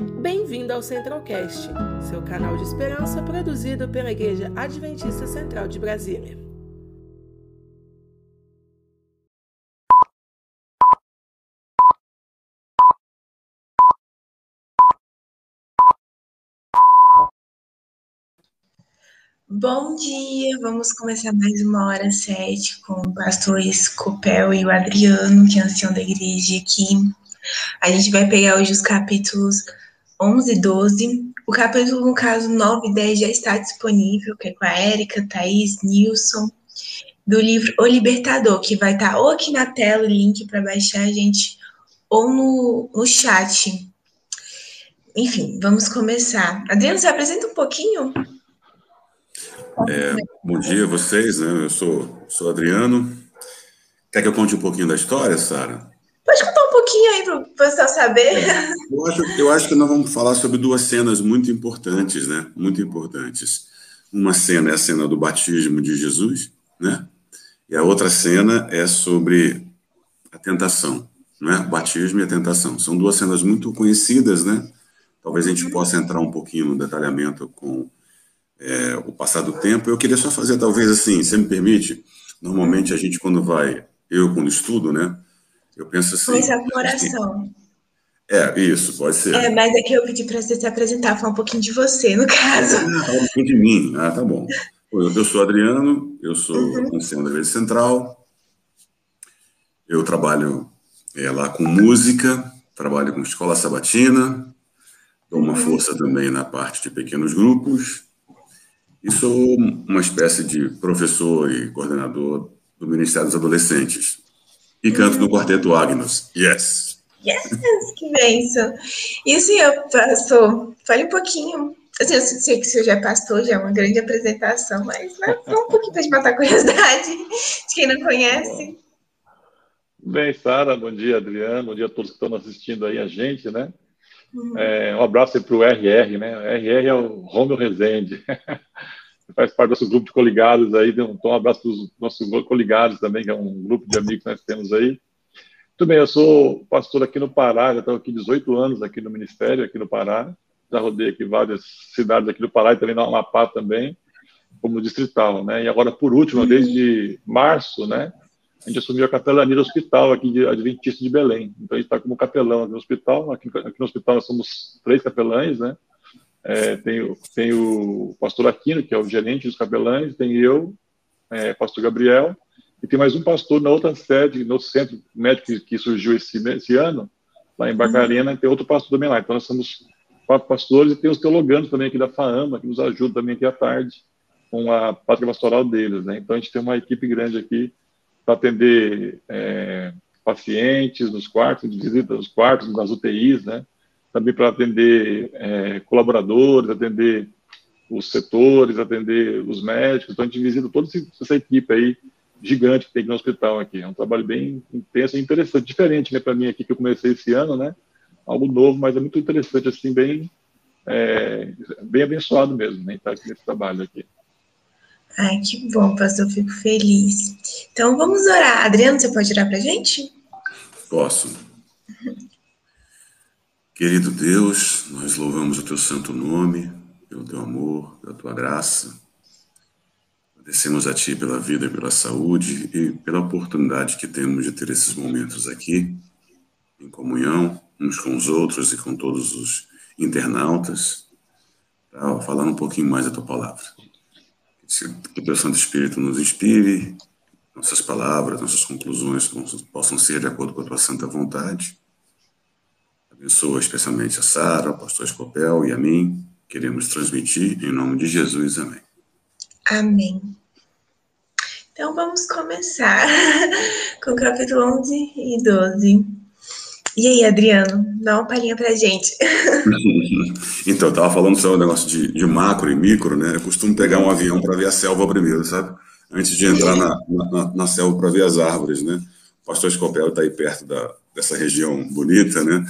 Bem-vindo ao Centralcast, seu canal de esperança produzido pela Igreja Adventista Central de Brasília. Bom dia, vamos começar mais uma hora sete com o pastor Escopel e o Adriano, que é ancião da igreja aqui. A gente vai pegar hoje os capítulos 11 e 12. O capítulo, no caso, 9 e 10 já está disponível, que é com a Érica, Thaís, Nilson, do livro O Libertador, que vai estar ou aqui na tela o link para baixar a gente, ou no, no chat. Enfim, vamos começar. Adriano, se apresenta um pouquinho? É, bom dia a vocês, né? Eu sou, sou Adriano. Quer que eu conte um pouquinho da história, Sara? Pode contar um pouquinho aí para o pessoal saber. Eu, acho, eu acho que nós vamos falar sobre duas cenas muito importantes, né? Muito importantes. Uma cena é a cena do batismo de Jesus, né? E a outra cena é sobre a tentação, né? O batismo e a tentação. São duas cenas muito conhecidas, né? Talvez a gente possa entrar um pouquinho no detalhamento com é, o passar do tempo. Eu queria só fazer, talvez assim, se me permite, normalmente a gente quando vai, eu quando estudo, né? Eu penso assim. Coisa com oração. É, isso, pode ser. É, mas é que eu pedi para você se apresentar, falar um pouquinho de você, no caso. Ah, um pouquinho de mim. Ah, tá bom. Eu sou Adriano, eu sou uhum. ancião da Igreja Central. Eu trabalho é, lá com música, trabalho com escola sabatina, dou uma uhum. força também na parte de pequenos grupos. E sou uma espécie de professor e coordenador do Ministério dos Adolescentes. E canto no Quarteto Agnus. Yes! Yes! Que bênção! E o senhor, pastor, fale um pouquinho. Assim, eu sei que o senhor já é pastor, já é uma grande apresentação, mas né, um pouquinho para te matar a curiosidade de quem não conhece. Bem, Sara, bom dia, Adriano, bom dia a todos que estão assistindo aí a gente, né? Uhum. É, um abraço aí para o RR, né? RR é o Romeu Rezende. faz parte do nosso grupo de coligados aí. Então, um abraço para os nossos coligados também, que é um grupo de amigos que nós temos aí. Muito bem, eu sou pastor aqui no Pará, já estou aqui 18 anos aqui no Ministério, aqui no Pará. Já rodei aqui várias cidades aqui do Pará e também no Amapá também, como distrital, né? E agora, por último, desde março, né? A gente assumiu a capelania do hospital aqui de Adventista de Belém. Então, a gente está como capelão aqui no hospital. Aqui, aqui no hospital nós somos três capelães, né? É, tem, tem o pastor Aquino, que é o gerente dos capelães, tem eu, é, pastor Gabriel, e tem mais um pastor na outra sede, no centro médico que, que surgiu esse, esse ano, lá em Bacarena, e tem outro pastor também lá. Então, nós somos quatro pastores e tem os teologanos também aqui da FAAMA, que nos ajudam também aqui à tarde com a pátria pastoral deles. Né? Então, a gente tem uma equipe grande aqui para atender é, pacientes nos quartos, de visita nos quartos, nas UTIs, né? Também para atender é, colaboradores, atender os setores, atender os médicos. Então, a gente visita toda essa equipe aí gigante que tem no hospital aqui. É um trabalho bem intenso e interessante, diferente, né, para mim aqui que eu comecei esse ano, né? Algo novo, mas é muito interessante, assim, bem, é, bem abençoado mesmo, né, estar aqui nesse trabalho aqui. Ai, que bom, pastor, fico feliz. Então, vamos orar. Adriano, você pode orar para a gente? Posso. Querido Deus, nós louvamos o teu santo nome, pelo teu amor, pela tua graça. Agradecemos a ti pela vida e pela saúde e pela oportunidade que temos de ter esses momentos aqui, em comunhão, uns com os outros e com todos os internautas, para falar um pouquinho mais da tua palavra. Que o teu Santo Espírito nos inspire, nossas palavras, nossas conclusões possam ser de acordo com a tua santa vontade Abençoa especialmente a Sara, o pastor Escopel e a mim. Queremos transmitir em nome de Jesus. Amém. Amém. Então vamos começar com o capítulo 11 e 12. E aí, Adriano, dá uma palhinha pra gente. então, eu tava falando sobre o negócio de, de, macro e micro, né? Eu costumo pegar um avião para ver a selva primeiro, sabe? Antes de entrar na, na, na selva para ver as árvores, né? O pastor Escopel está aí perto da, dessa região bonita, né?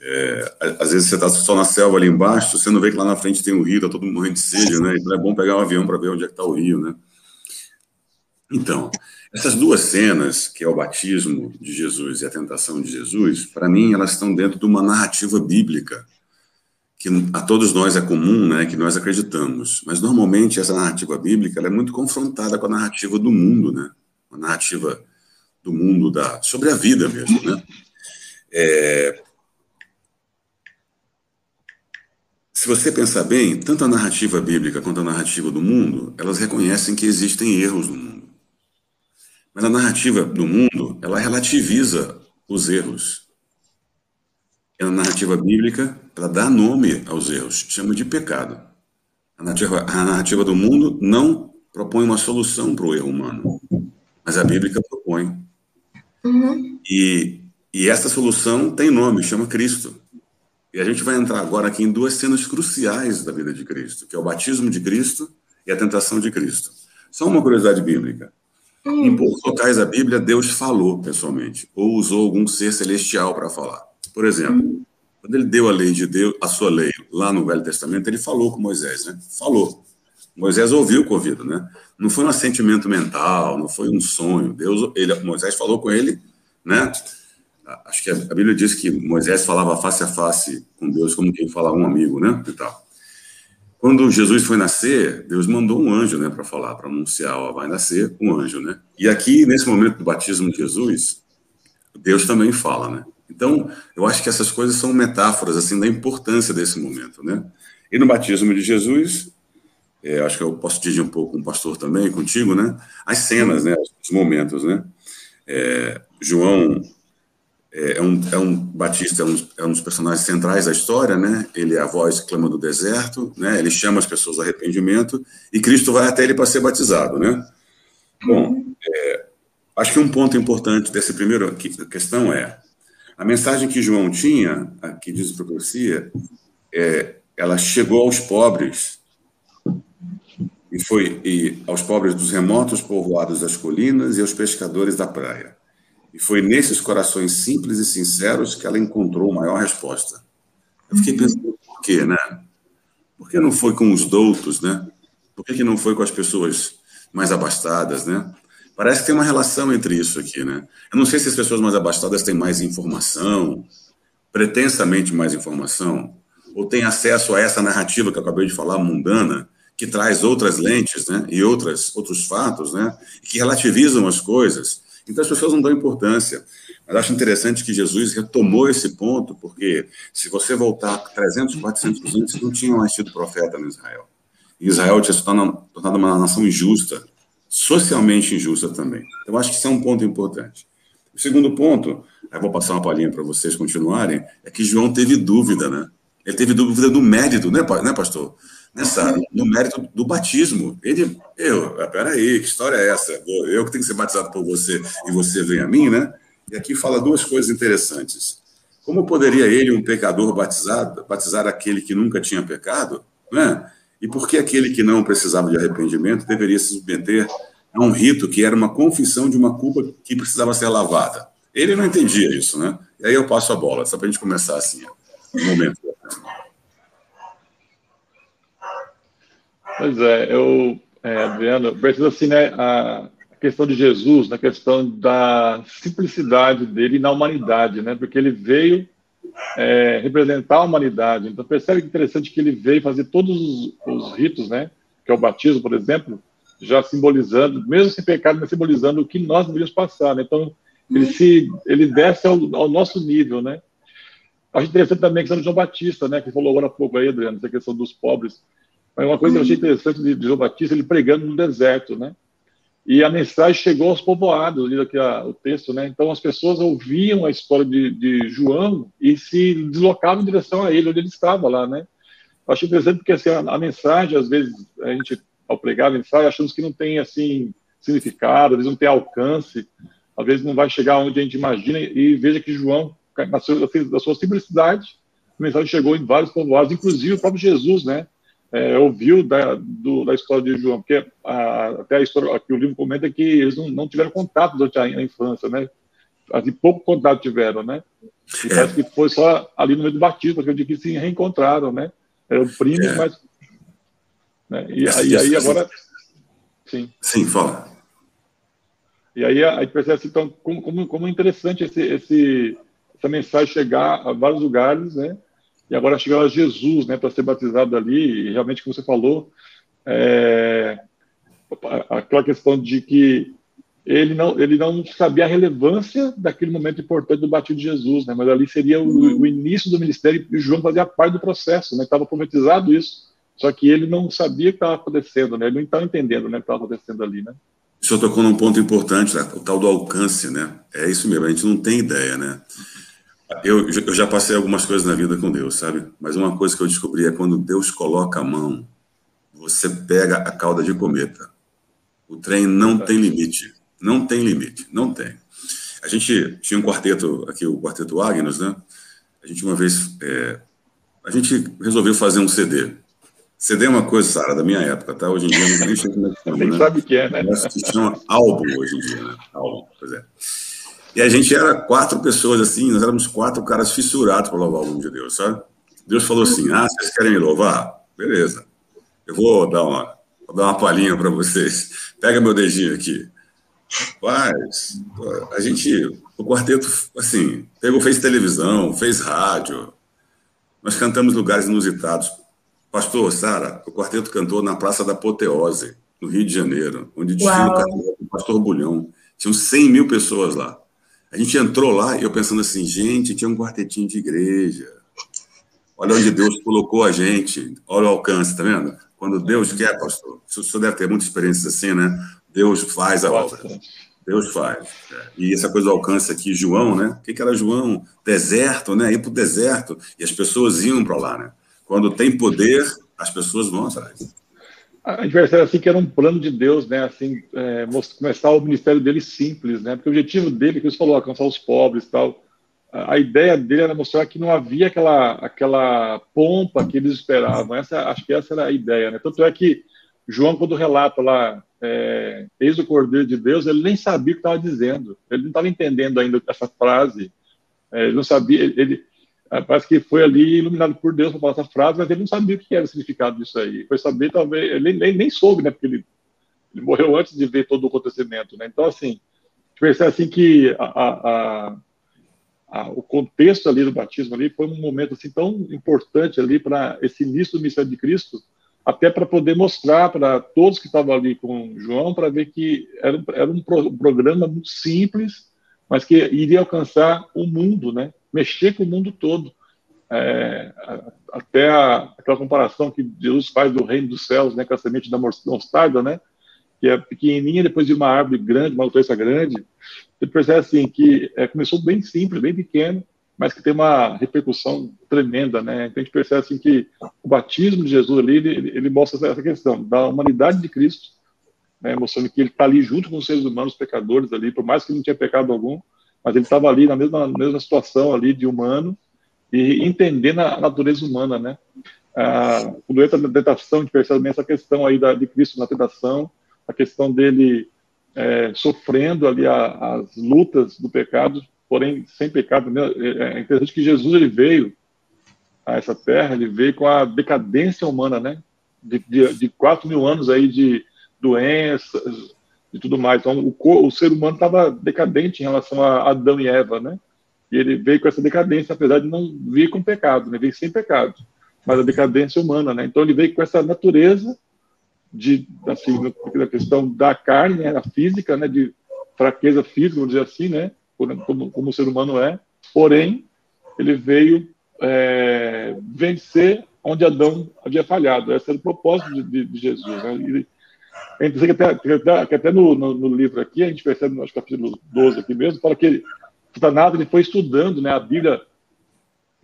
É, às vezes você está só na selva ali embaixo, você não vê que lá na frente tem o rio, está todo mundo morrendo de sede, né? Então é bom pegar um avião para ver onde é que está o rio, né? Então, essas duas cenas, que é o batismo de Jesus e a tentação de Jesus, para mim elas estão dentro de uma narrativa bíblica, que a todos nós é comum, né, que nós acreditamos. Mas normalmente essa narrativa bíblica é muito confrontada com a narrativa do mundo, né? A narrativa do mundo da sobre a vida mesmo, né? É, se você pensar bem, tanto a narrativa bíblica quanto a narrativa do mundo, elas reconhecem que existem erros no mundo. Mas a narrativa do mundo, ela relativiza os erros. E a narrativa bíblica, ela dá nome aos erros, chama de pecado. A narrativa, a narrativa do mundo não propõe uma solução para o erro humano, mas a Bíblia propõe. Uhum. E, e essa solução tem nome, chama Cristo. E a gente vai entrar agora aqui em duas cenas cruciais da vida de Cristo, que é o batismo de Cristo e a tentação de Cristo. Só uma curiosidade bíblica. Uhum. Em poucos locais da Bíblia, Deus falou pessoalmente, ou usou algum ser celestial para falar. Por exemplo, uhum. quando ele deu a lei de Deus, a sua lei, lá no Velho Testamento, ele falou com Moisés, né? Falou. Moisés ouviu o ouvido, né? Não foi um assentimento mental, não foi um sonho. Deus, ele, Moisés falou com ele, né? Acho que a Bíblia diz que Moisés falava face a face com Deus como quem fala a um amigo, né? E tal. Quando Jesus foi nascer, Deus mandou um anjo, né, para falar, para anunciar, ó, vai nascer um anjo, né? E aqui nesse momento do batismo de Jesus, Deus também fala, né? Então, eu acho que essas coisas são metáforas assim da importância desse momento, né? E no batismo de Jesus, é, acho que eu posso dividir um pouco com o pastor também, contigo, né? As cenas, né? Os momentos, né? É, João é, é um, é um Batista, é um, é um dos personagens centrais da história, né? Ele é a voz que clama do deserto, né? Ele chama as pessoas ao arrependimento e Cristo vai até ele para ser batizado, né? Bom, é, acho que um ponto importante dessa primeira questão é a mensagem que João tinha, que diz a profecia, é, ela chegou aos pobres e foi e aos pobres dos remotos povoados das colinas e aos pescadores da praia. E foi nesses corações simples e sinceros que ela encontrou maior resposta. Eu fiquei pensando por quê, né? Por que não foi com os doutos, né? Por que, que não foi com as pessoas mais abastadas, né? Parece que tem uma relação entre isso aqui, né? Eu não sei se as pessoas mais abastadas têm mais informação, pretensamente mais informação, ou têm acesso a essa narrativa que eu acabei de falar, mundana, que traz outras lentes, né? E outras, outros fatos, né? Que relativizam as coisas. Então as pessoas não dão importância. Mas acho interessante que Jesus retomou esse ponto, porque se você voltar 300, 400 anos, não tinha mais tido profeta no Israel. E Israel tinha se tornado uma nação injusta, socialmente injusta também. Eu acho que isso é um ponto importante. O segundo ponto, eu vou passar uma palhinha para vocês continuarem, é que João teve dúvida, né? Ele teve dúvida do mérito, né, né pastor? Nessa, no mérito do batismo. Ele, eu, peraí, que história é essa? Eu que tenho que ser batizado por você e você vem a mim, né? E aqui fala duas coisas interessantes. Como poderia ele, um pecador batizado, batizar aquele que nunca tinha pecado? Né? E por que aquele que não precisava de arrependimento deveria se submeter a um rito que era uma confissão de uma culpa que precisava ser lavada? Ele não entendia isso, né? E aí eu passo a bola, só para a gente começar assim, um momento. Pois é, eu, é, Adriano, preciso assim, né, a questão de Jesus, na questão da simplicidade dele na humanidade, né? Porque ele veio é, representar a humanidade. Então, percebe que interessante que ele veio fazer todos os, os, ritos, né? Que é o batismo, por exemplo, já simbolizando, mesmo sem pecado, mas simbolizando o que nós deveríamos passar, né? Então, ele se ele desce ao, ao nosso nível, né? Acho interessante também a questão de João Batista, né? Que falou agora há pouco aí, Adriano, essa questão dos pobres. Mas uma coisa que eu achei interessante de, João Batista, ele pregando no deserto, né? E a mensagem chegou aos povoados, ali aqui a, o texto, né? Então as pessoas ouviam a história de, de, João e se deslocavam em direção a ele, onde ele estava lá, né? Eu achei interessante porque assim, a, a, mensagem, às vezes, a gente, ao pregar a mensagem, achamos que não tem, assim, significado, às vezes não tem alcance, às vezes não vai chegar onde a gente imagina, e veja que João, na sua, da sua simplicidade, a mensagem chegou em vários povoados, inclusive o próprio Jesus, né? É, ouviu da, do, da história de João, porque a, até a história que o livro comenta é que eles não, não tiveram contato durante a, a infância, né? Assim, pouco contato tiveram, né? E parece que foi só ali no meio do batismo, porque eu digo que se reencontraram, né? Eram primos, é. mas. Né? E aí, aí agora. Sim. Sim, fala. E aí, aí percebe assim, então, como, como, como interessante esse, esse, essa mensagem chegar a vários lugares, né? E agora chegava Jesus, né, para ser batizado ali, e realmente, como você falou, é, aquela questão de que ele não, ele não sabia a relevância daquele momento importante do batismo de Jesus, né, mas ali seria o, o início do ministério e João fazia parte do processo, né, estava profetizado isso, só que ele não sabia o que estava acontecendo, né, ele não estava entendendo né, o que estava acontecendo ali, né. O senhor tocou num ponto importante, né? o tal do alcance, né? É isso mesmo, a gente não tem ideia, né? Eu, eu já passei algumas coisas na vida com Deus, sabe? Mas uma coisa que eu descobri é quando Deus coloca a mão, você pega a cauda de cometa. O trem não tem limite. Não tem limite. Não tem. A gente tinha um quarteto aqui, o Quarteto Agnus, né? A gente uma vez. É, a gente resolveu fazer um CD. CD é uma coisa, Sara, da minha época, tá? Hoje em dia não nem sei como é que chama, Nem né? sabe o que é, né? Se chama álbum hoje em dia, né? Álbum, pois é. E a gente era quatro pessoas assim, nós éramos quatro caras fissurados para louvar o nome de Deus, sabe? Deus falou assim: ah, vocês querem me louvar? Beleza. Eu vou dar uma, vou dar uma palhinha para vocês. Pega meu dedinho aqui. Mas a gente, o quarteto, assim, pegou, fez televisão, fez rádio. Nós cantamos lugares inusitados. Pastor, Sara, o quarteto cantou na Praça da Apoteose, no Rio de Janeiro, onde desfila o pastor Bulhão. Tinham 100 mil pessoas lá. A gente entrou lá e eu pensando assim, gente, tinha um quartetinho de igreja. Olha onde Deus colocou a gente. Olha o alcance, tá vendo? Quando Deus quer, pastor, o senhor deve ter muitas experiências assim, né? Deus faz a obra. Deus faz. E essa coisa do alcance aqui, João, né? O que, que era João? Deserto, né? Ir para o deserto. E as pessoas iam para lá, né? Quando tem poder, as pessoas vão atrás a gente percebe assim que era um plano de Deus, né? Assim, é, começar o ministério dele simples, né? Porque o objetivo dele, que você falou, alcançar os pobres tal. A, a ideia dele era mostrar que não havia aquela aquela pompa que eles esperavam. Essa, acho que essa era a ideia, né? Tanto é que João, quando relata lá, é, eis o Cordeiro de Deus, ele nem sabia o que estava dizendo. Ele não estava entendendo ainda essa frase. É, ele não sabia. Ele, parece que foi ali iluminado por Deus para falar essa frase, mas ele não sabia o que era o significado disso aí. Foi saber, talvez, ele nem, nem soube, né? Porque ele, ele morreu antes de ver todo o acontecimento, né? Então, assim, percebe assim que a, a, a, o contexto ali do batismo ali foi um momento assim tão importante ali para esse início do ministério de Cristo, até para poder mostrar para todos que estavam ali com João, para ver que era, era um, pro, um programa muito simples, mas que iria alcançar o mundo, né? Mexer com o mundo todo. É, até a, aquela comparação que Jesus faz do reino dos céus, né, com a semente da mostarda, né, que é pequenininha depois de uma árvore grande, uma doença grande, você percebe assim que é, começou bem simples, bem pequeno, mas que tem uma repercussão tremenda, né? Então a gente percebe assim que o batismo de Jesus ali ele, ele mostra essa questão da humanidade de Cristo, né, mostrando que ele está ali junto com os seres humanos pecadores ali, por mais que não tinha pecado algum, mas ele estava ali na mesma, mesma situação ali de humano e entendendo a natureza humana, né? Ah, quando entra na tentação, a gente percebe essa questão aí da, de Cristo na tentação, a questão dele é, sofrendo ali a, as lutas do pecado, porém sem pecado. Né? É, é interessante que Jesus ele veio a essa terra, ele veio com a decadência humana, né? De, de, de 4 mil anos aí de doenças, e tudo mais. Então, o, o ser humano estava decadente em relação a Adão e Eva, né? E ele veio com essa decadência, apesar de não vir com pecado, né? Veio sem pecado, mas a decadência humana, né? Então, ele veio com essa natureza de, assim, da questão da carne, né? Física, né? De fraqueza física, vamos dizer assim, né? Como, como o ser humano é. Porém, ele veio é, vencer onde Adão havia falhado. Esse era o propósito de, de, de Jesus. Né? Ele, é interessante que até, que até, que até no, no, no, livro aqui, a gente percebe no capítulo 12 aqui mesmo, fala que ele, Satanás ele foi estudando né, a Bíblia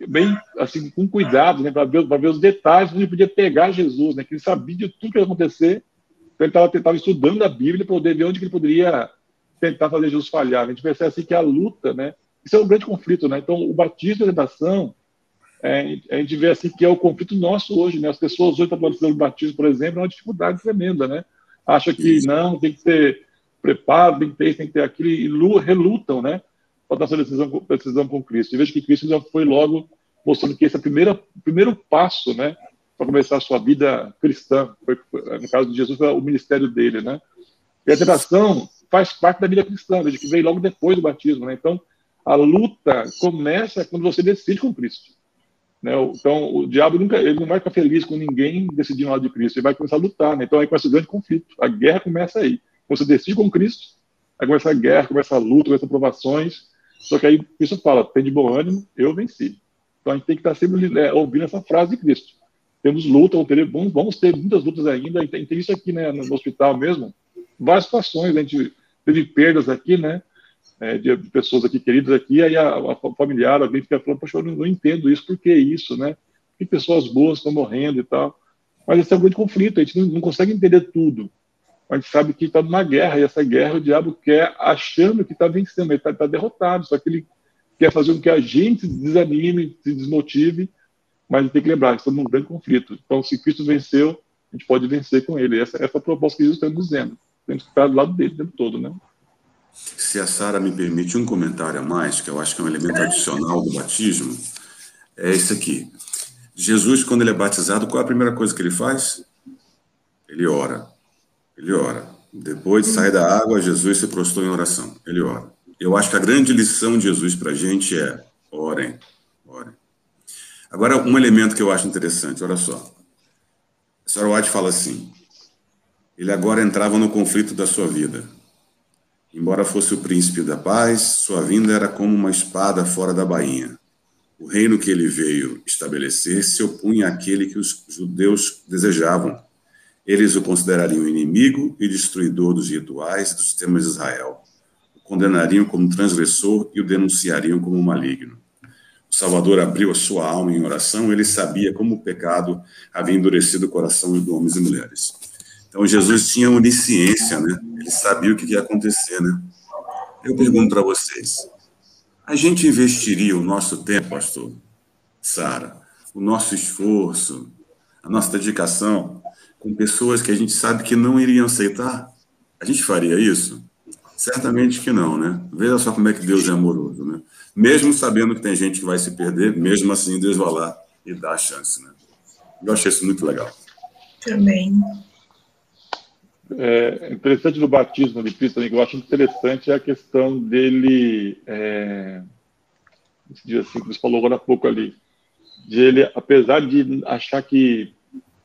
bem assim com cuidado, né, para ver, ver os detalhes onde podia pegar Jesus, né, que ele sabia de tudo que ia acontecer, então ele estava estudando a Bíblia para poder ver onde ele poderia tentar fazer Jesus falhar. A gente percebe assim que a luta, né, isso é um grande conflito, né? Então o batismo e a redação, é, a gente vê assim que é o conflito nosso hoje, né? As pessoas hoje estão falando do batismo, por exemplo, é uma dificuldade tremenda, né? Acha que não, tem que ter preparo, tem que ter isso, tem que ter aquilo, e relutam, né? Para dar essa decisão, decisão com Cristo. E veja que Cristo já foi logo mostrando que esse é o primeiro, primeiro passo, né? Para começar a sua vida cristã. Foi, no caso de Jesus, foi o ministério dele, né? E a tentação faz parte da vida cristã, veja que veio logo depois do batismo, né? Então, a luta começa quando você decide com Cristo. Né? Então, o diabo nunca, ele não vai ficar feliz com ninguém decidindo lado de Cristo, ele vai começar a lutar. Né? Então, aí começa o grande conflito. A guerra começa aí. Você decide com Cristo, aí começa a guerra, começa a luta, começa provações. Só que aí Cristo fala: tem de bom ânimo, eu venci. Então, a gente tem que estar sempre é, ouvindo essa frase de Cristo. Temos luta, vamos, ter muitas lutas ainda. E tem isso aqui né, no hospital mesmo. Várias situações, a gente teve perdas aqui, né? É, de pessoas aqui queridas aqui, aí a, a familiar, alguém fica falando, poxa, eu não, não entendo isso, por que isso, né? Que pessoas boas estão morrendo e tal. Mas esse é um grande conflito, a gente não, não consegue entender tudo. A gente sabe que está numa guerra, e essa guerra o diabo quer achando que está vencendo, ele está tá derrotado, só que ele quer fazer com que a gente se desanime, se desmotive, mas a tem que lembrar estamos num grande conflito. Então, se Cristo venceu, a gente pode vencer com ele. Essa, essa é a proposta que Jesus está dizendo. Temos que estar do lado dele o tempo todo, né? Se a Sara me permite um comentário a mais, que eu acho que é um elemento adicional do batismo, é esse aqui. Jesus, quando ele é batizado, qual é a primeira coisa que ele faz? Ele ora. Ele ora. Depois de sair da água, Jesus se prostrou em oração. Ele ora. Eu acho que a grande lição de Jesus para a gente é: orem, orem. Agora, um elemento que eu acho interessante, olha só. A senhora White fala assim: ele agora entrava no conflito da sua vida. Embora fosse o príncipe da paz, sua vinda era como uma espada fora da bainha. O reino que ele veio estabelecer se opunha àquele que os judeus desejavam. Eles o considerariam inimigo e destruidor dos rituais e dos sistemas de Israel. O condenariam como transgressor e o denunciariam como maligno. O Salvador abriu a sua alma em oração, ele sabia como o pecado havia endurecido o coração de homens e mulheres. Então Jesus tinha onisciência, né? Ele sabia o que ia acontecer, né? Eu pergunto para vocês: a gente investiria o nosso tempo, pastor Sara, o nosso esforço, a nossa dedicação com pessoas que a gente sabe que não iriam aceitar? A gente faria isso? Certamente que não, né? Veja só como é que Deus é amoroso, né? Mesmo sabendo que tem gente que vai se perder, mesmo assim Deus vai lá e dá a chance, né? Eu achei isso muito legal. Também. É, interessante do batismo de Cristo que eu acho interessante, é a questão dele, é, diz assim, como você falou agora há pouco ali, de ele, apesar de achar que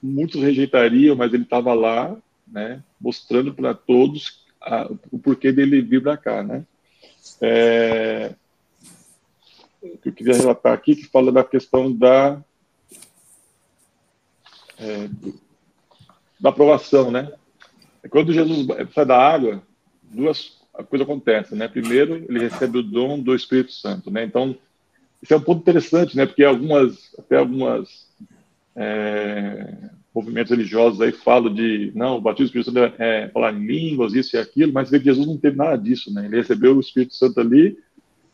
muitos rejeitariam, mas ele estava lá, né, mostrando para todos a, o porquê dele vir para cá, né. É, que eu queria relatar aqui, que fala da questão da é, da aprovação, né? Quando Jesus sai da água, duas coisas acontecem, né? Primeiro, ele recebe o dom do Espírito Santo, né? Então, isso é um ponto interessante, né? Porque algumas, até algumas é, movimentos religiosos aí falam de, não, o batismo do Espírito Santo é, é falar em línguas, isso e aquilo, mas vê que Jesus não teve nada disso, né? Ele recebeu o Espírito Santo ali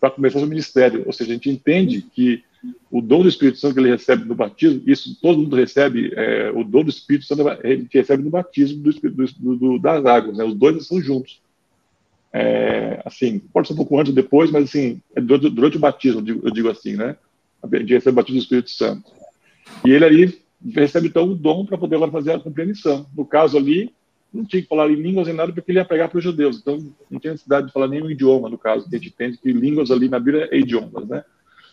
para começar seu ministério. Ou seja, a gente entende que o dom do Espírito Santo que ele recebe no batismo, isso todo mundo recebe, é, o dom do Espírito Santo ele recebe no batismo do, do, do, das águas, né? Os dois estão juntos. É, assim, pode ser um pouco antes ou depois, mas assim, é durante, durante o batismo, eu digo, eu digo, assim, né? A gente recebe o batismo do Espírito Santo. E ele ali recebe então o dom para poder agora fazer a compreensão. No caso ali, não tinha que falar em línguas nem nada porque ele ia pregar para os judeus. Então, não tinha necessidade de falar nenhum idioma, no caso, que a gente entende que línguas ali na Bíblia é idiomas, né?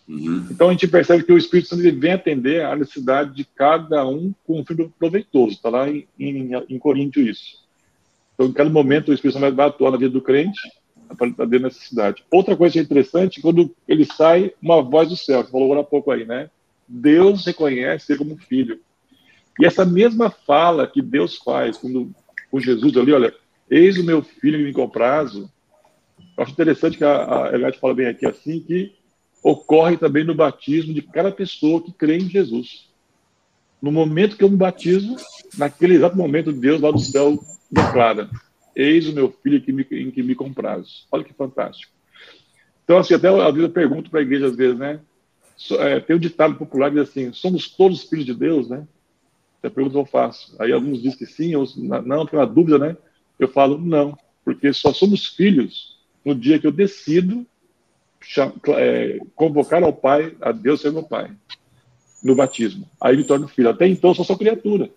Uhum. Então, a gente percebe que o Espírito Santo vem atender a necessidade de cada um com um fim proveitoso. Está lá em, em, em Coríntios isso. Então, em cada momento, o Espírito Santo vai atuar na vida do crente para atender a necessidade. Outra coisa interessante, quando ele sai, uma voz do céu, falou agora há pouco aí, né? Deus reconhece ele como filho. E essa mesma fala que Deus faz quando com Jesus ali, olha, eis o meu filho que me. Eu acho interessante que a, a Eliade fala bem aqui assim, que ocorre também no batismo de cada pessoa que crê em Jesus. No momento que eu me batizo, naquele exato momento, Deus lá do céu declara: Eis o meu filho que me, em que me comprazo. Olha que fantástico. Então, assim, até a vida pergunto para a igreja às vezes, né? É, tem um ditado popular que diz assim: somos todos filhos de Deus, né? a pergunta eu faço. Aí alguns dizem que sim, ou não, tem uma dúvida, né? Eu falo não, porque só somos filhos no dia que eu decido é, convocar ao Pai, a Deus ser meu Pai, no batismo. Aí me torno filho. Até então eu só sou criatura.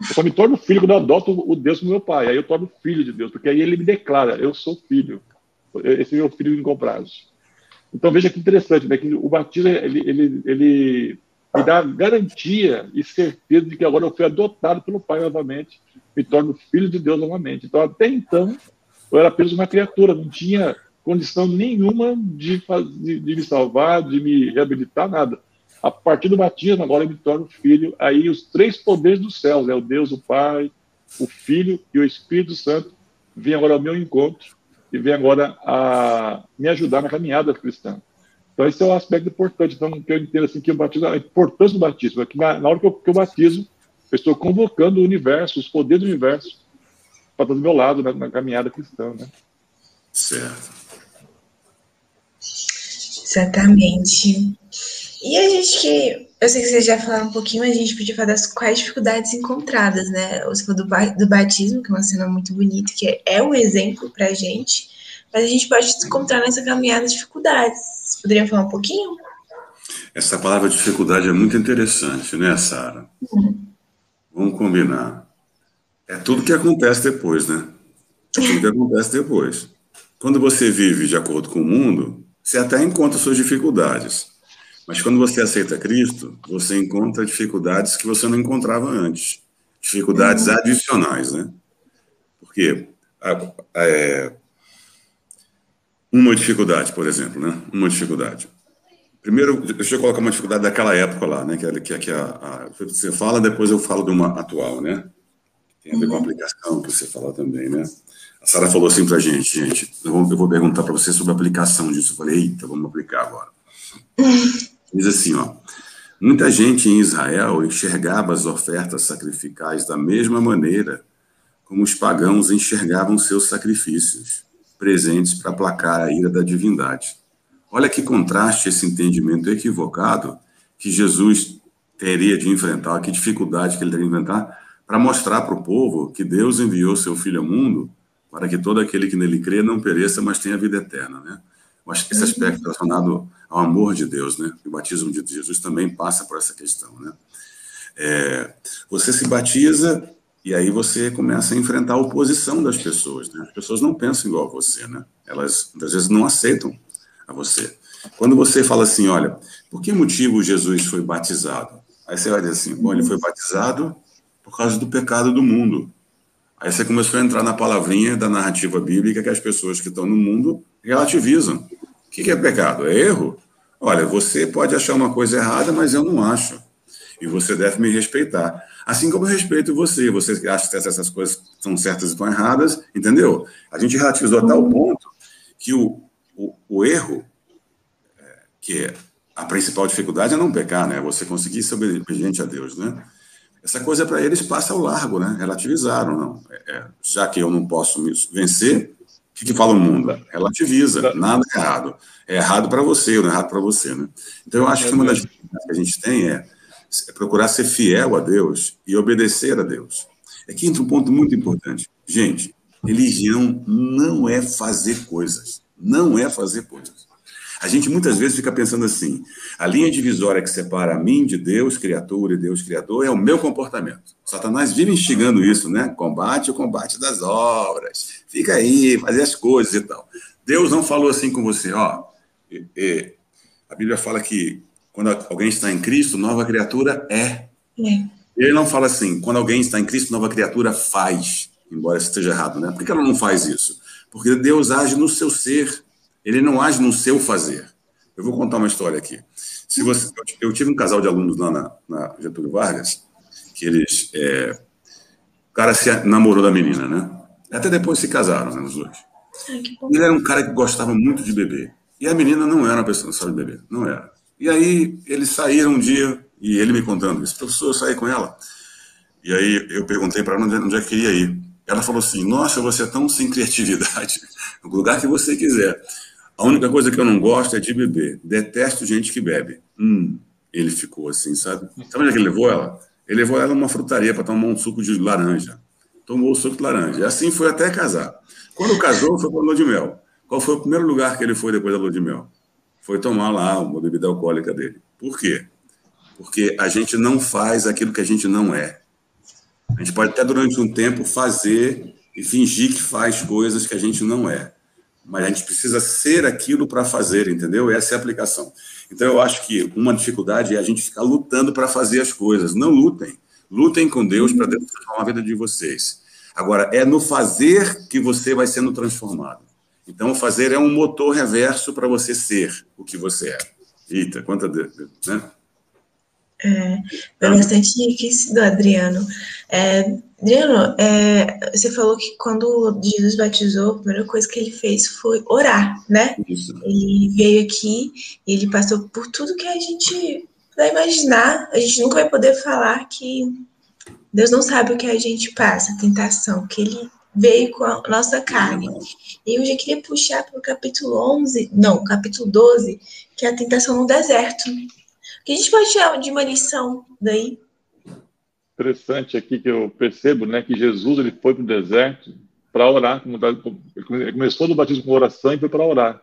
Eu só me torno filho quando eu adoto o Deus como meu Pai. Aí eu torno filho de Deus, porque aí ele me declara, eu sou filho. Esse é meu filho incomprável. Então veja que interessante, né? Que o batismo ele, ele, ele me dá garantia e certeza de que agora eu fui adotado pelo Pai novamente, me torno filho de Deus novamente. Então, até então, eu era apenas uma criatura, não tinha condição nenhuma de, de, de me salvar, de me reabilitar, nada. A partir do batismo, agora eu me torno filho. Aí os três poderes dos céus, é o Deus, o Pai, o Filho e o Espírito Santo, vêm agora ao meu encontro e vêm agora a me ajudar na caminhada cristã. Então, esse é um aspecto importante. Então, que eu entendo assim, que o batismo, a importância do batismo é que na, na hora que eu, que eu batizo, eu estou convocando o universo, os poderes do universo, para estar do meu lado na caminhada cristã. Né? Certo. Exatamente. E a gente que. Eu sei que vocês já falaram um pouquinho, mas a gente podia falar das quais dificuldades encontradas, né? Você falou do, do batismo, que é uma cena muito bonita, que é, é um exemplo para a gente, mas a gente pode encontrar nessa caminhada dificuldades. Vocês poderiam falar um pouquinho? Essa palavra dificuldade é muito interessante, né, Sara? Uhum. Vamos combinar. É tudo que acontece depois, né? É tudo que acontece depois. Quando você vive de acordo com o mundo, você até encontra suas dificuldades. Mas quando você aceita Cristo, você encontra dificuldades que você não encontrava antes. Dificuldades uhum. adicionais, né? Porque é, uma dificuldade, por exemplo, né? Uma dificuldade. Primeiro, deixa eu colocar uma dificuldade daquela época lá, né? Que, que, que a, a, você fala, depois eu falo de uma atual, né? Tem a ver com a uhum. aplicação que você fala também, né? A Sara falou assim pra gente, gente, eu vou, eu vou perguntar para você sobre a aplicação disso. Eu falei, eita, vamos aplicar agora. Diz assim, ó. Muita gente em Israel enxergava as ofertas sacrificais da mesma maneira como os pagãos enxergavam seus sacrifícios, presentes para aplacar a ira da divindade. Olha que contraste esse entendimento equivocado que Jesus teria de enfrentar, que dificuldade que ele teria de enfrentar, para mostrar para o povo que Deus enviou seu Filho ao mundo para que todo aquele que nele crê não pereça, mas tenha vida eterna, né? Eu acho que esse aspecto relacionado ao amor de Deus, né? O batismo de Jesus também passa por essa questão, né? É, você se batiza e aí você começa a enfrentar a oposição das pessoas, né? As pessoas não pensam igual a você, né? Elas, muitas vezes, não aceitam a você. Quando você fala assim, olha, por que motivo Jesus foi batizado? Aí você vai dizer assim, bom, ele foi batizado por causa do pecado do mundo. Aí você começou a entrar na palavrinha da narrativa bíblica que as pessoas que estão no mundo relativizam. O que é pecado? É erro? Olha, você pode achar uma coisa errada, mas eu não acho. E você deve me respeitar. Assim como eu respeito você. Você acha que essas coisas são certas e estão erradas, entendeu? A gente relativizou a tal ponto que o, o, o erro, é, que é a principal dificuldade é não pecar, né? Você conseguir ser obediente a Deus, né? Essa coisa para eles passa ao largo, né? Relativizaram, não. É, é, já que eu não posso me vencer, o que, que fala o mundo? Relativiza, nada é errado. É errado para você, não é errado para você, né? Então eu acho que uma das dificuldades que a gente tem é, é procurar ser fiel a Deus e obedecer a Deus. É que entra um ponto muito importante. Gente, religião não é fazer coisas. Não é fazer coisas. A gente muitas vezes fica pensando assim: a linha divisória que separa a mim de Deus, criatura, e Deus, criador, é o meu comportamento. Satanás vive instigando isso, né? Combate o combate das obras. Fica aí, fazer as coisas e tal. Deus não falou assim com você, ó. E, e, a Bíblia fala que quando alguém está em Cristo, nova criatura é. é. Ele não fala assim, quando alguém está em Cristo, nova criatura faz. Embora isso esteja errado, né? Por que ela não faz isso? Porque Deus age no seu ser. Ele não age no seu fazer. Eu vou contar uma história aqui. Se você, eu tive um casal de alunos lá na, na Getúlio Vargas, que eles. É, o cara se namorou da menina, né? Até depois se casaram, né, os dois. Ele era um cara que gostava muito de beber. E a menina não era uma pessoa que sabe beber, não era. E aí eles saíram um dia, e ele me contando isso, professor, eu saí com ela. E aí eu perguntei para ela onde, onde é que queria ir. Ela falou assim: Nossa, você é tão sem criatividade, no lugar que você quiser. A única coisa que eu não gosto é de beber. Detesto gente que bebe. Hum, ele ficou assim, sabe? Sabe onde é que ele levou ela? Ele levou ela numa frutaria para tomar um suco de laranja. Tomou o suco de laranja. E assim foi até casar. Quando casou, foi para a lua de mel. Qual foi o primeiro lugar que ele foi depois da lua de mel? Foi tomar lá uma bebida alcoólica dele. Por quê? Porque a gente não faz aquilo que a gente não é. A gente pode até durante um tempo fazer e fingir que faz coisas que a gente não é. Mas a gente precisa ser aquilo para fazer, entendeu? Essa é a aplicação. Então, eu acho que uma dificuldade é a gente ficar lutando para fazer as coisas. Não lutem. Lutem com Deus para Deus transformar a vida de vocês. Agora, é no fazer que você vai sendo transformado. Então, o fazer é um motor reverso para você ser o que você é. Eita, quanta. Né? É, foi bastante enriquecido, Adriano. É, Adriano, é, você falou que quando Jesus batizou, a primeira coisa que ele fez foi orar, né? Isso. Ele veio aqui e ele passou por tudo que a gente vai imaginar. A gente nunca vai poder falar que Deus não sabe o que a gente passa, a tentação, que ele veio com a nossa carne. E eu já queria puxar para o capítulo 11, não, capítulo 12, que é a tentação no deserto. Que a gente pode tirar de uma lição daí? Interessante aqui que eu percebo, né, que Jesus ele foi para o deserto para orar, ele começou no batismo com oração e foi para orar.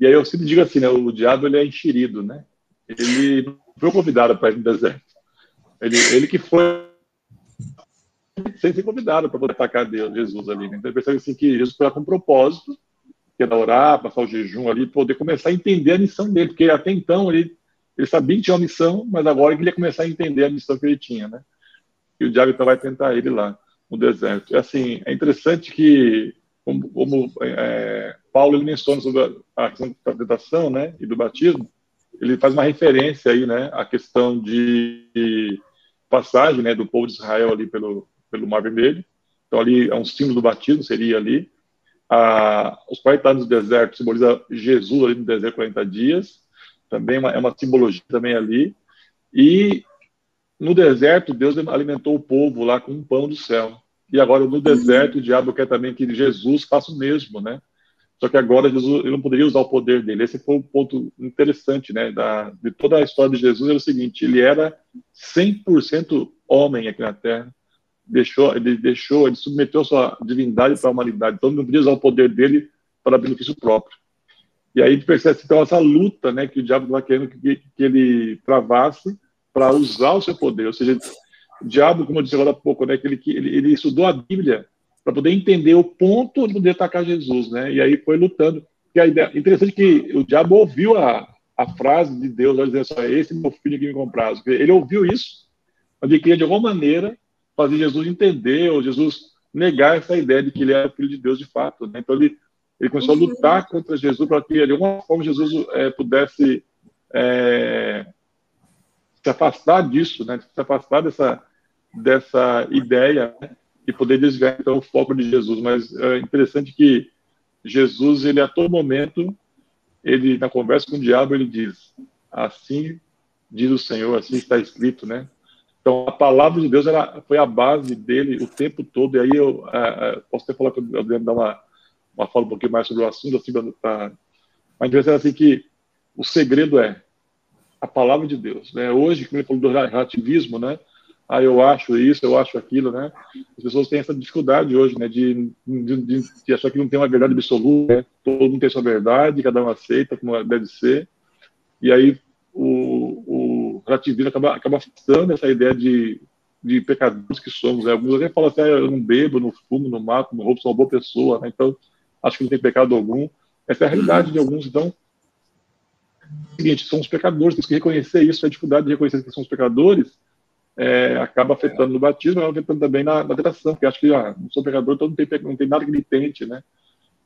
E aí eu sempre digo assim, né, o diabo ele é enxerido, né? Ele não foi convidado para ir no deserto. Ele, ele que foi sem ser convidado para poder atacar Deus, Jesus ali. Né? Então, eu percebo assim, que Jesus foi com um propósito, que era orar, passar o jejum ali, poder começar a entender a missão dele, porque até então ele, ele sabia que tinha uma missão, mas agora ele ia começar a entender a missão que ele tinha, né? E o diabo então vai tentar ele lá no deserto. E assim, é interessante que, como, como é, Paulo ele menciona sobre a questão da tentação, né, e do batismo, ele faz uma referência aí, né, à questão de passagem, né, do povo de Israel ali pelo pelo Mar Vermelho. Então, ali é um símbolo do batismo, seria ali. Ah, os 40 anos do deserto simboliza Jesus ali no deserto 40 dias. Também uma, é uma simbologia também ali. E no deserto, Deus alimentou o povo lá com um pão do céu. E agora no deserto, o diabo quer também que Jesus faça o mesmo, né? Só que agora Jesus ele não poderia usar o poder dele. Esse foi um ponto interessante, né? Da, de toda a história de Jesus era o seguinte: ele era 100% homem aqui na Terra, deixou, ele deixou, ele submeteu sua divindade para a humanidade. Então, não podia usar o poder dele para benefício próprio. E aí percebe então essa luta, né, que o diabo estava querendo que, que ele travasse para usar o seu poder. Ou seja, o diabo, como eu disse agora há pouco, né, que ele, ele, ele estudou a Bíblia para poder entender o ponto de poder atacar Jesus, né? E aí foi lutando. E a ideia interessante que o diabo ouviu a, a frase de Deus, dizendo assim, esse meu filho que me compraz. Ele ouviu isso, mas ele queria de alguma maneira fazer Jesus entender, ou Jesus negar essa ideia de que ele era filho de Deus de fato. Né? Então ele, ele começou uhum. a lutar contra Jesus para que de alguma forma Jesus é, pudesse é, se afastar disso, né? se afastar dessa, dessa ideia né? e poder desviar então o foco de Jesus. Mas é interessante que Jesus, ele a todo momento, ele na conversa com o diabo, ele diz: assim diz o Senhor, assim está escrito, né? Então, a palavra de Deus era, foi a base dele o tempo todo. E aí eu é, é, posso até falar que eu devo dar uma, uma fala um pouquinho mais sobre o assunto, assim, para. Mas interessante assim que o segredo é a palavra de Deus. Né? Hoje, como ele falou do relativismo, né? Ah, eu acho isso, eu acho aquilo, né? As pessoas têm essa dificuldade hoje, né? De, de, de achar que não tem uma verdade absoluta, né? todo mundo tem sua verdade, cada um aceita como deve ser. E aí o, o relativismo acaba, acaba afastando essa ideia de, de pecadores que somos. Né? Alguns até falam assim, ah, eu não bebo, não fumo, não mato, não roubo, sou uma boa pessoa, né? então acho que não tem pecado algum. Essa é a realidade de alguns, então é o seguinte, somos pecadores, temos que reconhecer isso, a dificuldade de reconhecer que somos pecadores é, acaba afetando no batismo, mas afetando também na, na atração, porque acho que ah, não sou pecador, então não tem, não tem nada que me tente, né?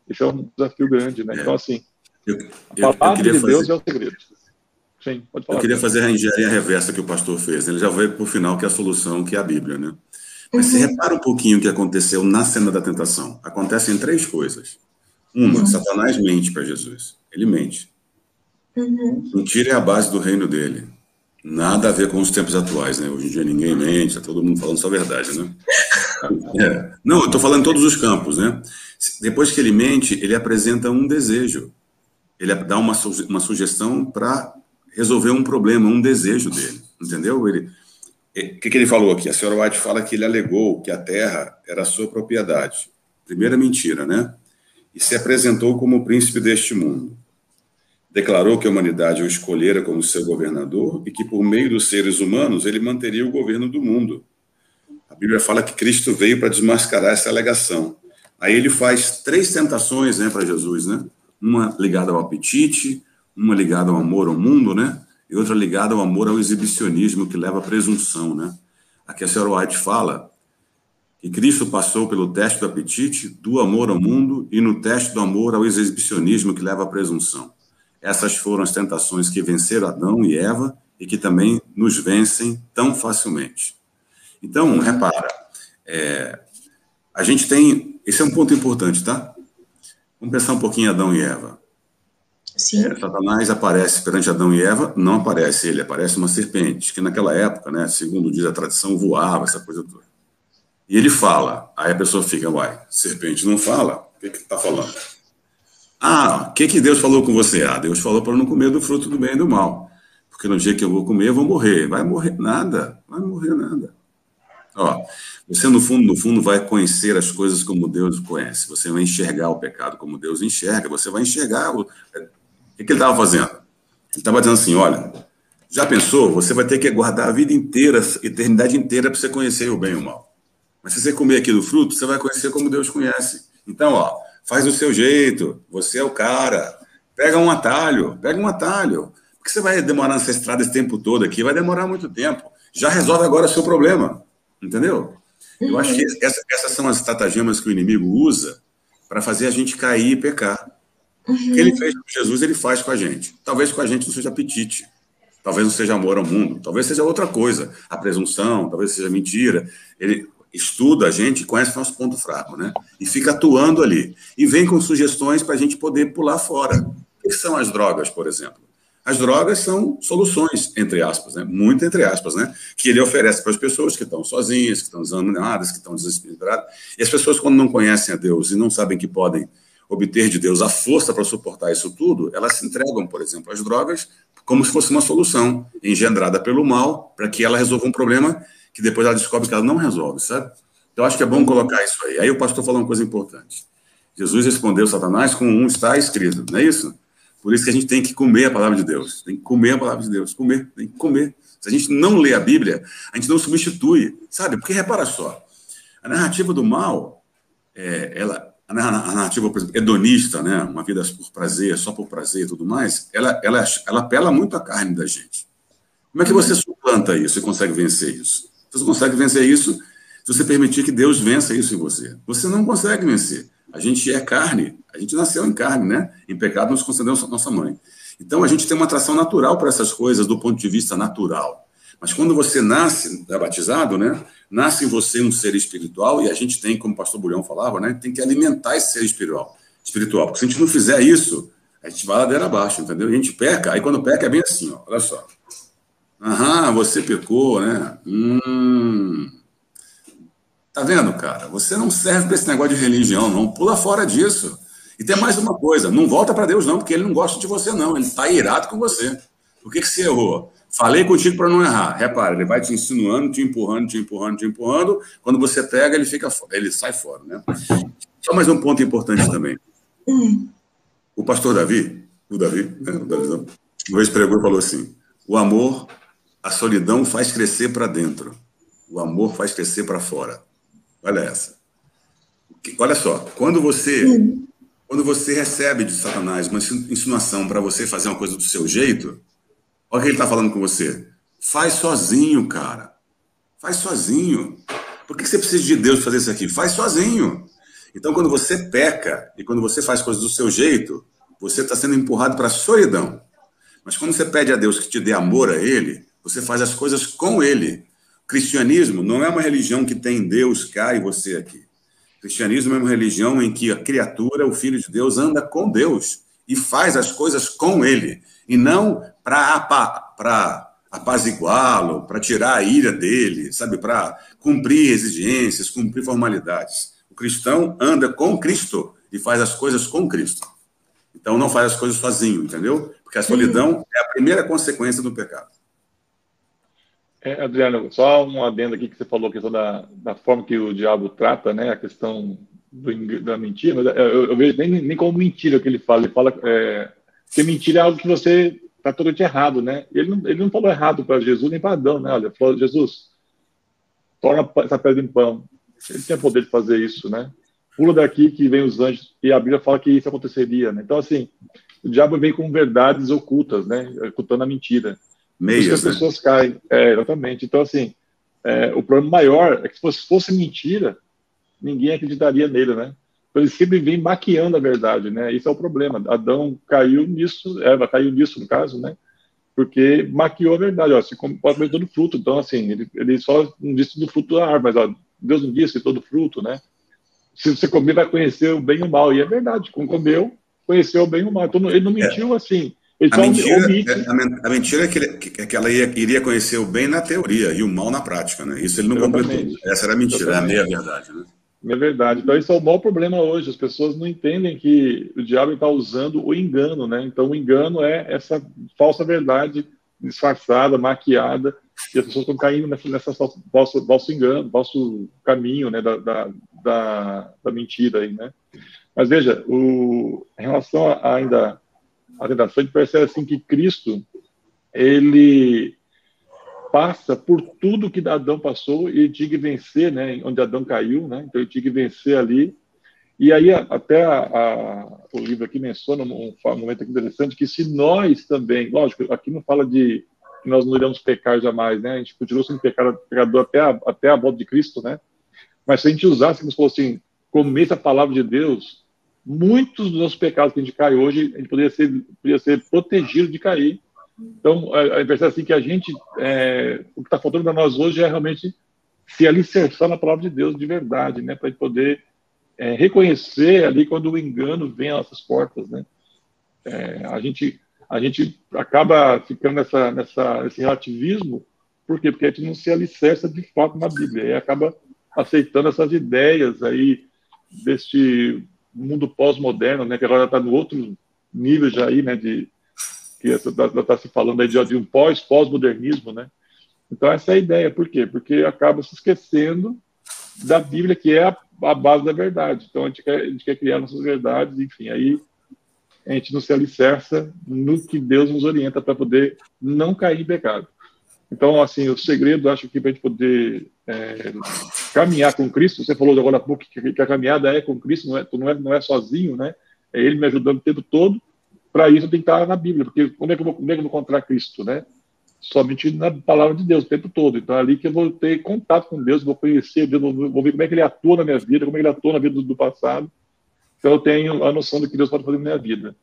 Esse é um desafio grande, né? Então, assim, a palavra de Deus fazer... é o segredo. Sim, pode falar. Eu queria fazer a engenharia reversa que o pastor fez. Ele já veio para o final, que é a solução, que é a Bíblia, né? Mas uhum. se repara um pouquinho o que aconteceu na cena da tentação. Acontecem três coisas. Uma, uhum. Satanás mente para Jesus. Ele mente. Uhum. Mentira é a base do reino dele. Nada a ver com os tempos atuais, né? Hoje em dia ninguém mente, está todo mundo falando só a verdade, né? É. Não, eu estou falando em todos os campos, né? Depois que ele mente, ele apresenta um desejo. Ele dá uma, uma sugestão para resolver um problema, um desejo dele, entendeu? Ele, o que, que ele falou aqui? A senhora White fala que ele alegou que a terra era sua propriedade. Primeira mentira, né? E se apresentou como o príncipe deste mundo. Declarou que a humanidade o escolhera como seu governador e que, por meio dos seres humanos, ele manteria o governo do mundo. A Bíblia fala que Cristo veio para desmascarar essa alegação. Aí ele faz três tentações né, para Jesus, né? Uma ligada ao apetite, uma ligada ao amor ao mundo, né? E outra ligada ao amor ao exibicionismo, que leva à presunção, né? Aqui a senhora White fala que Cristo passou pelo teste do apetite, do amor ao mundo e no teste do amor ao exibicionismo, que leva à presunção. Essas foram as tentações que venceram Adão e Eva e que também nos vencem tão facilmente. Então, repara, é, a gente tem. Esse é um ponto importante, tá? Vamos pensar um pouquinho em Adão e Eva. Sim. É, Satanás aparece perante Adão e Eva, não aparece ele, aparece uma serpente, que naquela época, né, segundo diz a tradição, voava, essa coisa toda. E ele fala, aí a pessoa fica, uai, serpente não fala, o que que está falando? Ah, o que, que Deus falou com você? Ah, Deus falou para não comer do fruto do bem e do mal. Porque no dia que eu vou comer, eu vou morrer. Vai morrer nada, vai morrer nada. Ó, você no fundo, no fundo, vai conhecer as coisas como Deus conhece. Você vai enxergar o pecado como Deus enxerga. Você vai enxergar o, o que, que ele estava fazendo. Ele estava dizendo assim, olha, já pensou? Você vai ter que aguardar a vida inteira, a eternidade inteira, para você conhecer o bem e o mal. Mas se você comer aqui do fruto, você vai conhecer como Deus conhece. Então, ó, faz do seu jeito, você é o cara. Pega um atalho, pega um atalho. Porque você vai demorar nessa estrada esse tempo todo aqui? Vai demorar muito tempo. Já resolve agora o seu problema. Entendeu? Eu acho que essa, essas são as estratagemas que o inimigo usa para fazer a gente cair e pecar. Uhum. O que ele fez com Jesus, ele faz com a gente. Talvez com a gente não seja apetite. Talvez não seja amor ao mundo. Talvez seja outra coisa. A presunção, talvez seja mentira. Ele, estuda a gente, conhece o nosso ponto fraco, né? E fica atuando ali. E vem com sugestões para a gente poder pular fora. O que são as drogas, por exemplo? As drogas são soluções, entre aspas, né? muito entre aspas, né? que ele oferece para as pessoas que estão sozinhas, que estão desanimadas, que estão desesperadas. E as pessoas, quando não conhecem a Deus e não sabem que podem obter de Deus a força para suportar isso tudo, elas se entregam, por exemplo, às drogas como se fosse uma solução engendrada pelo mal para que ela resolva um problema que depois ela descobre que ela não resolve, sabe? Então, acho que é bom colocar isso aí. Aí o pastor falou uma coisa importante. Jesus respondeu Satanás com um está escrito, não é isso? Por isso que a gente tem que comer a palavra de Deus. Tem que comer a palavra de Deus. Comer, tem que comer. Se a gente não lê a Bíblia, a gente não substitui, sabe? Porque repara só, a narrativa do mal, é, ela, a narrativa, por exemplo, hedonista, né? Uma vida por prazer, só por prazer e tudo mais, ela, ela, ela apela muito à carne da gente. Como é que você suplanta isso e consegue vencer isso? Você consegue vencer isso se você permitir que Deus vença isso em você. Você não consegue vencer. A gente é carne, a gente nasceu em carne, né? Em pecado nos concedeu nossa mãe. Então a gente tem uma atração natural para essas coisas do ponto de vista natural. Mas quando você nasce, é batizado, né? Nasce em você um ser espiritual e a gente tem, como o pastor Bulhão falava, né? Tem que alimentar esse ser espiritual. espiritual. Porque se a gente não fizer isso, a gente vai ladeira abaixo, entendeu? E a gente peca, aí quando peca é bem assim, ó, olha só. Aham, você pecou, né? Hum. Tá vendo, cara? Você não serve para esse negócio de religião, não. Pula fora disso. E tem mais uma coisa: não volta para Deus, não, porque ele não gosta de você, não. Ele está irado com você. Por que, que você errou? Falei contigo para não errar. Repara, ele vai te insinuando, te empurrando, te empurrando, te empurrando. Quando você pega, ele fica, ele sai fora, né? Só mais um ponto importante também. O pastor Davi, o Davi, né, o Davi, uma vez pregou e falou assim: o amor a solidão faz crescer para dentro. O amor faz crescer para fora. Olha essa. Olha só, quando você quando você recebe de Satanás uma insinuação para você fazer uma coisa do seu jeito, olha o que ele está falando com você. Faz sozinho, cara. Faz sozinho. Por que você precisa de Deus fazer isso aqui? Faz sozinho. Então, quando você peca e quando você faz coisas do seu jeito, você está sendo empurrado para a solidão. Mas quando você pede a Deus que te dê amor a Ele, você faz as coisas com ele. O cristianismo não é uma religião que tem Deus cá e você aqui. O cristianismo é uma religião em que a criatura, o filho de Deus, anda com Deus e faz as coisas com ele, e não para apaziguá-lo, para tirar a ira dele, sabe, para cumprir exigências, cumprir formalidades. O cristão anda com Cristo e faz as coisas com Cristo. Então não faz as coisas sozinho, entendeu? Porque a solidão é a primeira consequência do pecado. É, Adriano, só um adendo aqui que você falou, questão da, da forma que o diabo trata, né, a questão do, da mentira, mas eu, eu, vejo nem, nem como mentira que ele fala, ele fala é, que mentira é algo que você está totalmente errado, né, ele não, ele não falou errado para Jesus nem para Adão, né, olha, falou, Jesus, torna essa pedra em pão, ele tinha poder de fazer isso, né, pula daqui que vem os anjos, e a Bíblia fala que isso aconteceria, né? Então, assim, o diabo vem com verdades ocultas, né? Ocultando a mentira. Meias, as né? pessoas né? caem. É, exatamente. Então, assim, é, o problema maior é que se fosse, fosse mentira, ninguém acreditaria nele, né? Então, ele sempre vem maquiando a verdade, né? Isso é o problema. Adão caiu nisso, Eva caiu nisso, no caso, né? Porque maquiou a verdade, ó, se pode comer todo fruto. Então, assim, ele, ele só não disse do fruto da árvore, mas, ó, Deus não disse todo fruto, né? Se você comer, vai conhecer o bem e o mal. E é verdade, quando comeu, conheceu o bem e o mal. Então, ele não mentiu é. A mentira, é, a, mentira, é que, ele, que ela ia, iria conhecer o bem na teoria e o mal na prática, né? Isso ele não completou. Essa era a mentira, Exatamente. é a meia verdade, né? É verdade. Então, esse é o maior problema hoje. As pessoas não entendem que o diabo está usando o engano, né? Então, o engano é essa falsa verdade disfarçada, maquiada, e as pessoas estão caindo nessa, nessa falso, falso engano, falso caminho, né? Da, da, da, da mentira aí, né? Mas veja, o, em relação a, ainda a tentação, a gente percebe assim que Cristo ele passa por tudo que Adão passou e tinha que vencer, né? Onde Adão caiu, né? Então ele tinha que vencer ali. E aí até a, a, o livro aqui menciona um, um momento interessante que se nós também, lógico, aqui não fala de que nós não iremos pecar jamais, né? A gente continua sendo pecador até a, até a volta de Cristo, né? Mas se a gente usasse, como se fosse assim, começa a palavra de Deus, muitos dos nossos pecados que a gente cai hoje, a gente poderia ser, poderia ser protegido de cair. Então, impressão é assim que a gente, é, o que está faltando para nós hoje é realmente se alicerçar na palavra de Deus de verdade, né, para poder é, reconhecer ali quando o engano vem às nossas portas, né. É, a gente a gente acaba ficando nessa, nessa nesse relativismo, por quê? Porque a gente não se alicerça de fato na Bíblia, e acaba aceitando essas ideias aí deste mundo pós-moderno, né, que agora está no outro nível já aí, né, de que está tá se falando aí de, de um pós pós-modernismo, né? Então essa é a ideia, por quê? Porque acaba se esquecendo da Bíblia que é a, a base da verdade. Então a gente, quer, a gente quer criar nossas verdades, enfim, aí a gente não se alicerça no que Deus nos orienta para poder não cair em pecado. Então, assim, o segredo, acho que para a gente poder é, caminhar com Cristo, você falou agora há pouco que, que, a caminhada é com Cristo, não é, não é, não é sozinho, né? É Ele me ajudando o tempo todo. Para isso, eu tenho que estar na Bíblia, porque como é que eu vou, como é que eu vou encontrar Cristo, né? Somente na palavra de Deus o tempo todo. Então, é ali que eu vou ter contato com Deus, vou conhecer Deus, vou ver como é que Ele atua na minha vida, como é que Ele atua na vida do, do passado. Então, eu tenho a noção do que Deus pode fazer na minha vida.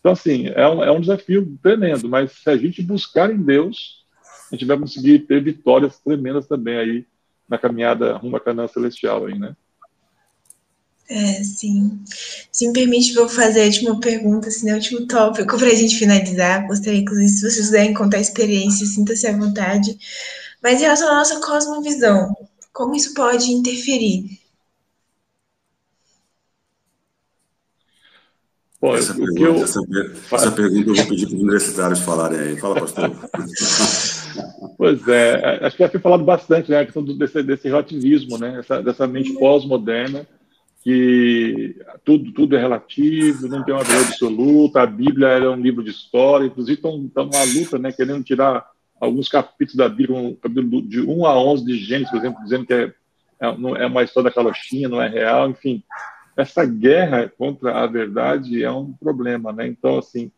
Então, assim, é um, é um desafio tremendo, mas se a gente buscar em Deus, a gente vai conseguir ter vitórias tremendas também aí na caminhada rumo à Canaã Celestial aí, né? É, sim. Se me permite, vou fazer a última pergunta, assim, o último tópico para a gente finalizar. Gostaria, inclusive, se vocês puderem contar a experiência, sinta-se à vontade. Mas em relação à nossa cosmovisão, como isso pode interferir? Pô, essa, pergunta, eu... essa, essa, pergunta eu vou pedir para os universitários falarem aí. Fala, pastor. pois é, acho que já foi falado bastante, né, a questão desse, desse relativismo, né, essa, dessa mente pós-moderna, que tudo, tudo é relativo, não tem uma verdade absoluta, a Bíblia é um livro de história, inclusive estão, numa luta, né, querendo tirar alguns capítulos da Bíblia, um capítulo de 1 a 11 de Gênesis, por exemplo, dizendo que é, é, é uma história da calochinha, não é real, enfim, essa guerra contra a verdade é um problema, né? Então, assim,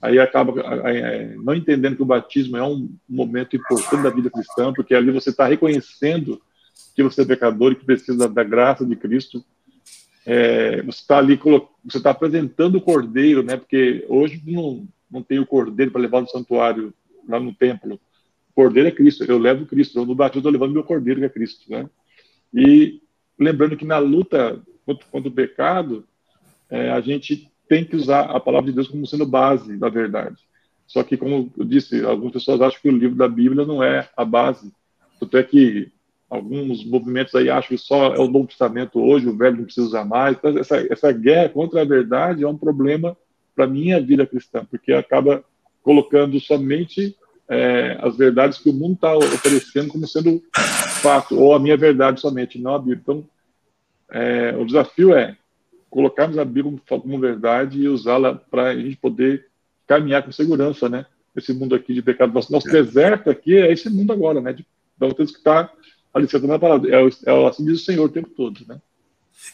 aí acaba é, não entendendo que o batismo é um momento importante da vida cristã, porque ali você está reconhecendo que você é pecador e que precisa da graça de Cristo. É, você está ali, você está apresentando o cordeiro, né? Porque hoje não, não tem o cordeiro para levar no santuário, lá no templo. O cordeiro é Cristo, eu levo Cristo. Eu, no batismo estou levando meu cordeiro, que é Cristo, né? E lembrando que na luta contra, contra o pecado, é, a gente tem que usar a palavra de Deus como sendo base da verdade. Só que, como eu disse, algumas pessoas acham que o livro da Bíblia não é a base. Tanto é que alguns movimentos aí acham que só é o Novo Testamento hoje, o Velho não precisa usar mais. Então, essa, essa guerra contra a verdade é um problema para a minha vida cristã, porque acaba colocando somente é, as verdades que o mundo está oferecendo como sendo fato, ou a minha verdade somente, não a Bíblia. Então, é, o desafio é colocarmos a Bíblia como verdade e usá-la para a gente poder caminhar com segurança, né? Esse mundo aqui de pecado. Nosso, nosso é. deserto aqui é esse mundo agora, né? De, então temos que estar alicerçando na palavra. É, é, assim diz o Senhor o tempo todo, né?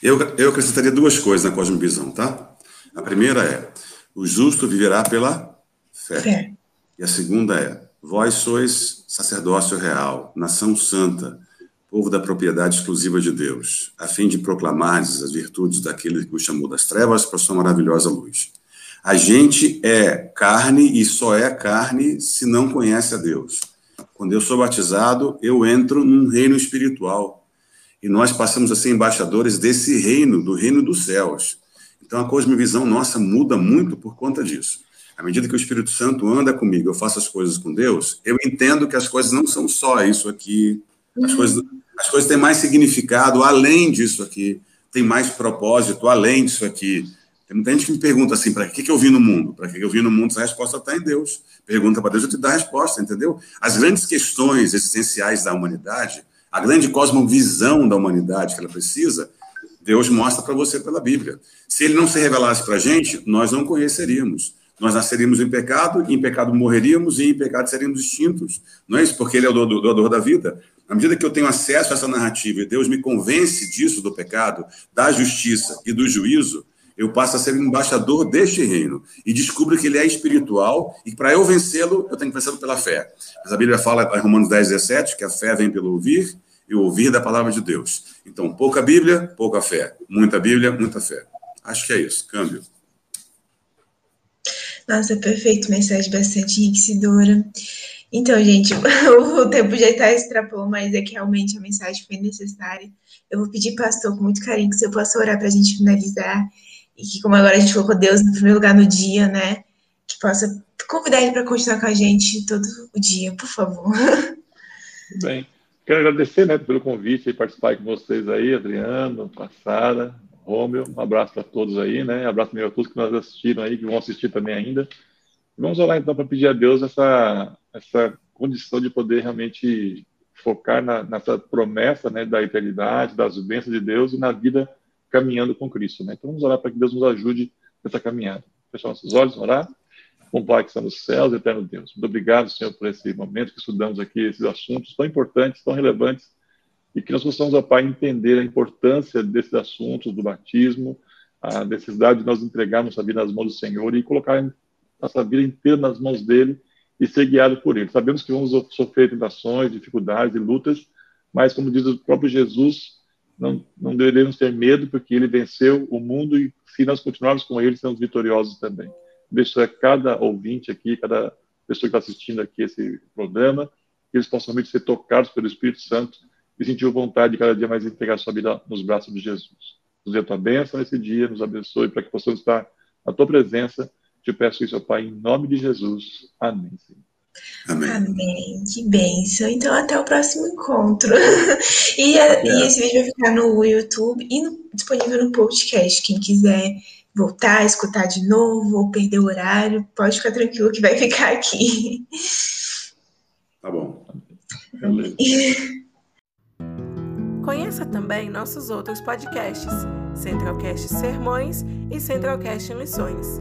Eu, eu acrescentaria duas coisas na cosmovisão, tá? A primeira é: o justo viverá pela fé. fé. E a segunda é: vós sois sacerdócio real, nação santa, povo da propriedade exclusiva de Deus, a fim de proclamar as virtudes daquele que o chamou das trevas para sua maravilhosa luz. A gente é carne e só é carne se não conhece a Deus. Quando eu sou batizado, eu entro num reino espiritual. E nós passamos a ser embaixadores desse reino, do reino dos céus. Então a cosmovisão nossa muda muito por conta disso. À medida que o Espírito Santo anda comigo, eu faço as coisas com Deus, eu entendo que as coisas não são só isso aqui. As coisas, as coisas têm mais significado além disso aqui, tem mais propósito além disso aqui. Tem muita gente que me pergunta assim, para que, que eu vim no mundo? Para que, que eu vim no mundo? A resposta está em Deus. Pergunta para Deus, eu te dou a resposta, entendeu? As grandes questões existenciais da humanidade, a grande cosmovisão da humanidade que ela precisa, Deus mostra para você pela Bíblia. Se ele não se revelasse para a gente, nós não conheceríamos. Nós nasceríamos em pecado, em pecado morreríamos e em pecado seríamos extintos. Não é isso? Porque ele é o doador da vida. À medida que eu tenho acesso a essa narrativa e Deus me convence disso, do pecado, da justiça e do juízo, eu passo a ser embaixador deste reino e descubro que ele é espiritual e para eu vencê-lo, eu tenho que vencê-lo pela fé. Mas a Bíblia fala em Romanos 10, 17 que a fé vem pelo ouvir e o ouvir da palavra de Deus. Então, pouca Bíblia, pouca fé. Muita Bíblia, muita fé. Acho que é isso. Câmbio. Nossa, perfeito. Mensagem bastante enriquecedora. Então, gente, o tempo já está extrapolando, mas é que realmente a mensagem foi necessária. Eu vou pedir, pastor, com muito carinho, que você possa orar para a gente finalizar e que, como agora a gente colocou Deus no primeiro lugar no dia, né? Que possa convidar ele para continuar com a gente todo o dia, por favor. Bem, quero agradecer né, pelo convite e participar com vocês aí, Adriano, Sara, Rômio. Um abraço para todos aí, né? Um abraço também a todos que nós assistiram aí, que vão assistir também ainda. Vamos orar então para pedir a Deus essa, essa condição de poder realmente focar na, nessa promessa né, da eternidade, das bênçãos de Deus e na vida caminhando com Cristo. Né? Então vamos orar para que Deus nos ajude nessa caminhada. Fechar nossos olhos, orar. Com Pai que está nos céus, eterno Deus. Muito obrigado, Senhor, por esse momento que estudamos aqui esses assuntos tão importantes, tão relevantes, e que nós possamos, ó Pai, entender a importância desses assuntos do batismo, a necessidade de nós entregarmos nossa vida nas mãos do Senhor e colocar nossa vida inteira nas mãos dele e ser guiado por ele. Sabemos que vamos sofrer tentações, dificuldades e lutas, mas, como diz o próprio Jesus, não, não deveríamos ter medo, porque ele venceu o mundo e se nós continuarmos com ele, seremos vitoriosos também. Deixo cada ouvinte aqui, cada pessoa que está assistindo aqui esse programa, que eles possam realmente ser tocados pelo Espírito Santo e sentir vontade de cada dia mais entregar sua vida nos braços de Jesus. Nos dê a tua bênção nesse dia, nos abençoe para que possamos estar na tua presença. Te peço isso, Pai, em nome de Jesus. Amém. Senhor. Amém. Amém. Que bênção. Então, até o próximo encontro. e, a, e, esse vídeo vai ficar no YouTube e no, disponível no podcast. Quem quiser voltar, escutar de novo ou perder o horário, pode ficar tranquilo que vai ficar aqui. Tá bom. Conheça também nossos outros podcasts, Centralcast Sermões e Centralcast Missões.